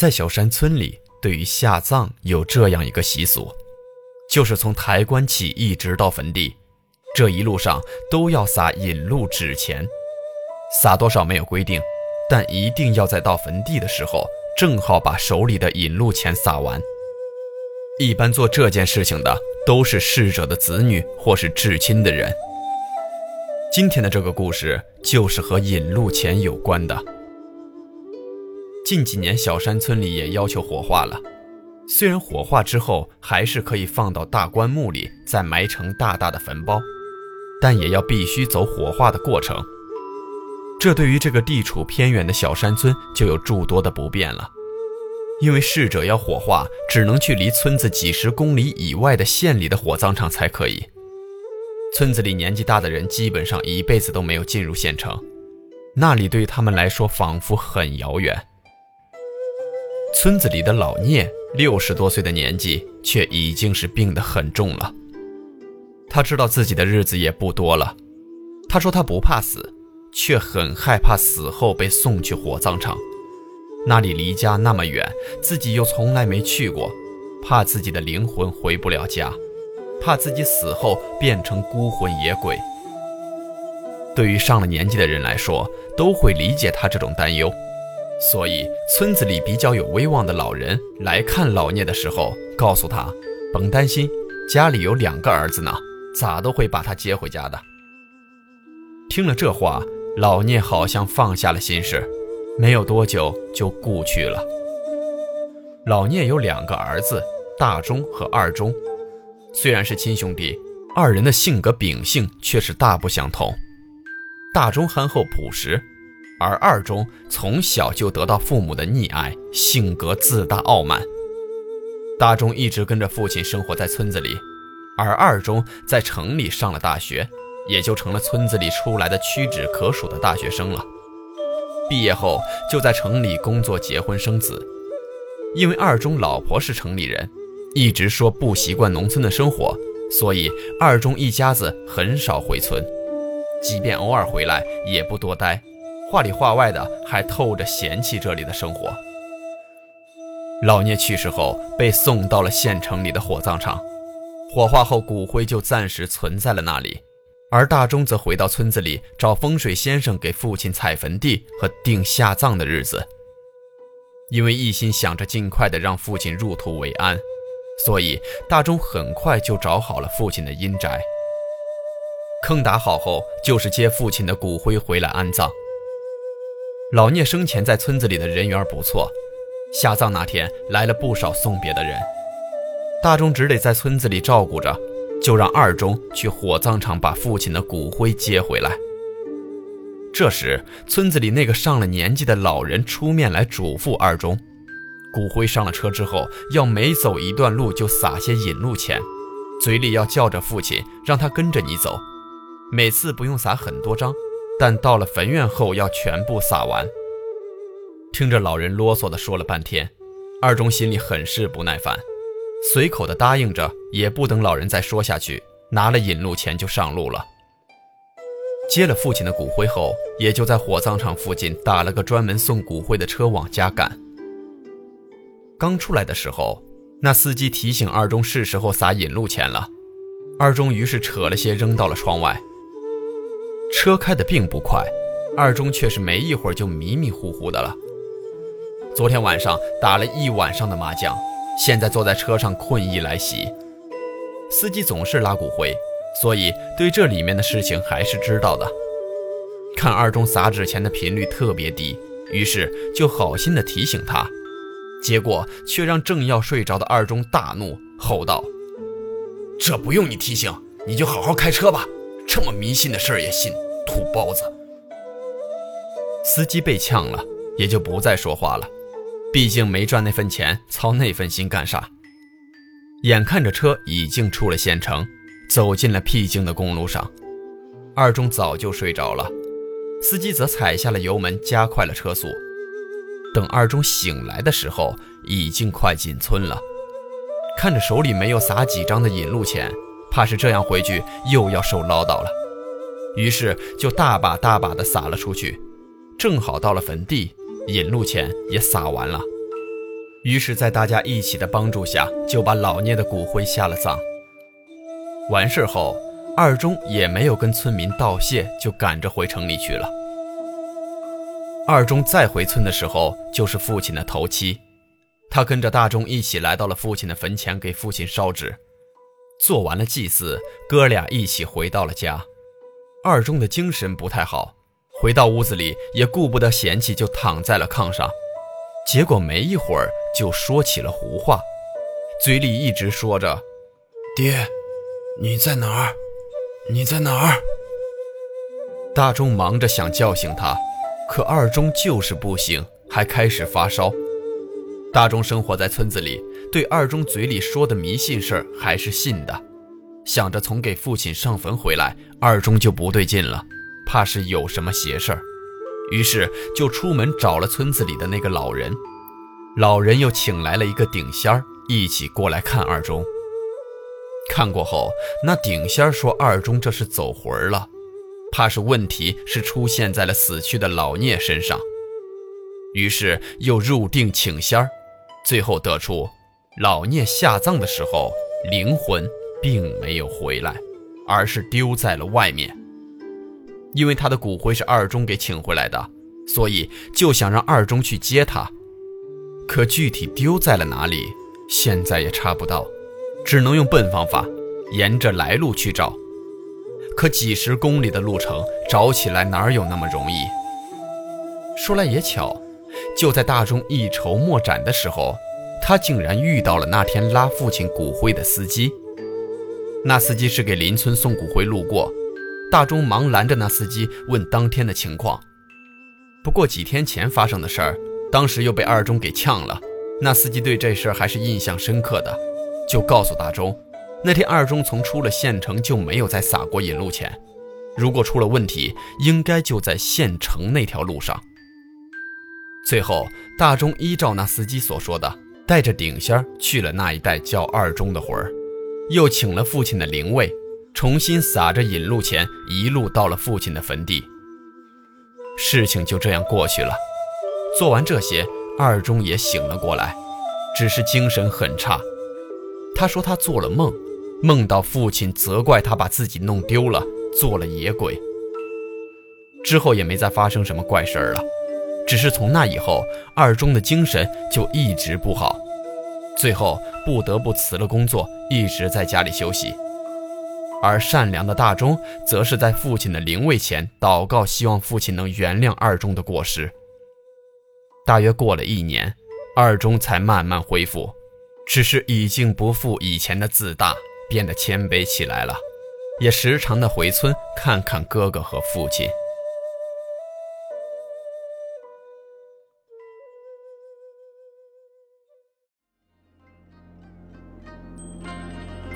在小山村里，对于下葬有这样一个习俗，就是从抬棺起一直到坟地，这一路上都要撒引路纸钱，撒多少没有规定，但一定要在到坟地的时候，正好把手里的引路钱撒完。一般做这件事情的都是逝者的子女或是至亲的人。今天的这个故事就是和引路钱有关的。近几年，小山村里也要求火化了。虽然火化之后还是可以放到大棺木里，再埋成大大的坟包，但也要必须走火化的过程。这对于这个地处偏远的小山村就有诸多的不便了。因为逝者要火化，只能去离村子几十公里以外的县里的火葬场才可以。村子里年纪大的人基本上一辈子都没有进入县城，那里对他们来说仿佛很遥远。村子里的老聂六十多岁的年纪，却已经是病得很重了。他知道自己的日子也不多了。他说他不怕死，却很害怕死后被送去火葬场。那里离家那么远，自己又从来没去过，怕自己的灵魂回不了家，怕自己死后变成孤魂野鬼。对于上了年纪的人来说，都会理解他这种担忧。所以，村子里比较有威望的老人来看老聂的时候，告诉他：“甭担心，家里有两个儿子呢，咋都会把他接回家的。”听了这话，老聂好像放下了心事，没有多久就故去了。老聂有两个儿子，大忠和二忠，虽然是亲兄弟，二人的性格秉性却是大不相同。大忠憨厚朴实。而二中从小就得到父母的溺爱，性格自大傲慢。大中一直跟着父亲生活在村子里，而二中在城里上了大学，也就成了村子里出来的屈指可数的大学生了。毕业后就在城里工作、结婚、生子。因为二中老婆是城里人，一直说不习惯农村的生活，所以二中一家子很少回村，即便偶尔回来，也不多待。话里话外的还透着嫌弃这里的生活。老聂去世后，被送到了县城里的火葬场，火化后骨灰就暂时存在了那里。而大钟则回到村子里找风水先生给父亲踩坟地和定下葬的日子。因为一心想着尽快的让父亲入土为安，所以大钟很快就找好了父亲的阴宅。坑打好后，就是接父亲的骨灰回来安葬。老聂生前在村子里的人缘不错，下葬那天来了不少送别的人，大钟只得在村子里照顾着，就让二钟去火葬场把父亲的骨灰接回来。这时，村子里那个上了年纪的老人出面来嘱咐二钟，骨灰上了车之后，要每走一段路就撒些引路钱，嘴里要叫着父亲，让他跟着你走，每次不用撒很多张。但到了坟院后，要全部撒完。听着老人啰嗦的说了半天，二中心里很是不耐烦，随口的答应着，也不等老人再说下去，拿了引路钱就上路了。接了父亲的骨灰后，也就在火葬场附近打了个专门送骨灰的车往家赶。刚出来的时候，那司机提醒二中是时候撒引路钱了，二中于是扯了些扔到了窗外。车开的并不快，二中却是没一会儿就迷迷糊糊的了。昨天晚上打了一晚上的麻将，现在坐在车上困意来袭。司机总是拉骨灰，所以对这里面的事情还是知道的。看二中撒纸钱的频率特别低，于是就好心的提醒他，结果却让正要睡着的二中大怒，吼道：“这不用你提醒，你就好好开车吧。”这么迷信的事儿也信，土包子！司机被呛了，也就不再说话了。毕竟没赚那份钱，操那份心干啥？眼看着车已经出了县城，走进了僻静的公路上，二中早就睡着了，司机则踩下了油门，加快了车速。等二中醒来的时候，已经快进村了。看着手里没有撒几张的引路钱，怕是这样回去又要受唠叨了，于是就大把大把的撒了出去。正好到了坟地。引路钱也撒完了，于是，在大家一起的帮助下，就把老聂的骨灰下了葬。完事后，二中也没有跟村民道谢，就赶着回城里去了。二中再回村的时候，就是父亲的头七，他跟着大钟一起来到了父亲的坟前，给父亲烧纸。做完了祭祀，哥俩一起回到了家。二中的精神不太好。回到屋子里，也顾不得嫌弃，就躺在了炕上。结果没一会儿就说起了胡话，嘴里一直说着：“爹，你在哪儿？你在哪儿？”大钟忙着想叫醒他，可二中就是不醒，还开始发烧。大钟生活在村子里，对二中嘴里说的迷信事儿还是信的。想着从给父亲上坟回来，二中就不对劲了。怕是有什么邪事儿，于是就出门找了村子里的那个老人。老人又请来了一个顶仙儿，一起过来看二中。看过后，那顶仙儿说：“二中这是走魂了，怕是问题是出现在了死去的老聂身上。”于是又入定请仙儿，最后得出老聂下葬的时候灵魂并没有回来，而是丢在了外面。因为他的骨灰是二中给请回来的，所以就想让二中去接他。可具体丢在了哪里，现在也查不到，只能用笨方法，沿着来路去找。可几十公里的路程，找起来哪有那么容易？说来也巧，就在大钟一筹莫展的时候，他竟然遇到了那天拉父亲骨灰的司机。那司机是给邻村送骨灰路过。大钟忙拦着那司机问当天的情况，不过几天前发生的事儿，当时又被二中给呛了。那司机对这事儿还是印象深刻的，就告诉大钟，那天二中从出了县城就没有再撒过引路钱，如果出了问题，应该就在县城那条路上。最后，大钟依照那司机所说的，带着顶仙儿去了那一带叫二中的魂儿，又请了父亲的灵位。重新撒着引路钱，一路到了父亲的坟地。事情就这样过去了。做完这些，二中也醒了过来，只是精神很差。他说他做了梦，梦到父亲责怪他把自己弄丢了，做了野鬼。之后也没再发生什么怪事儿了，只是从那以后，二中的精神就一直不好，最后不得不辞了工作，一直在家里休息。而善良的大钟则是在父亲的灵位前祷告，希望父亲能原谅二中的过失。大约过了一年，二中才慢慢恢复，只是已经不复以前的自大，变得谦卑起来了，也时常的回村看看哥哥和父亲。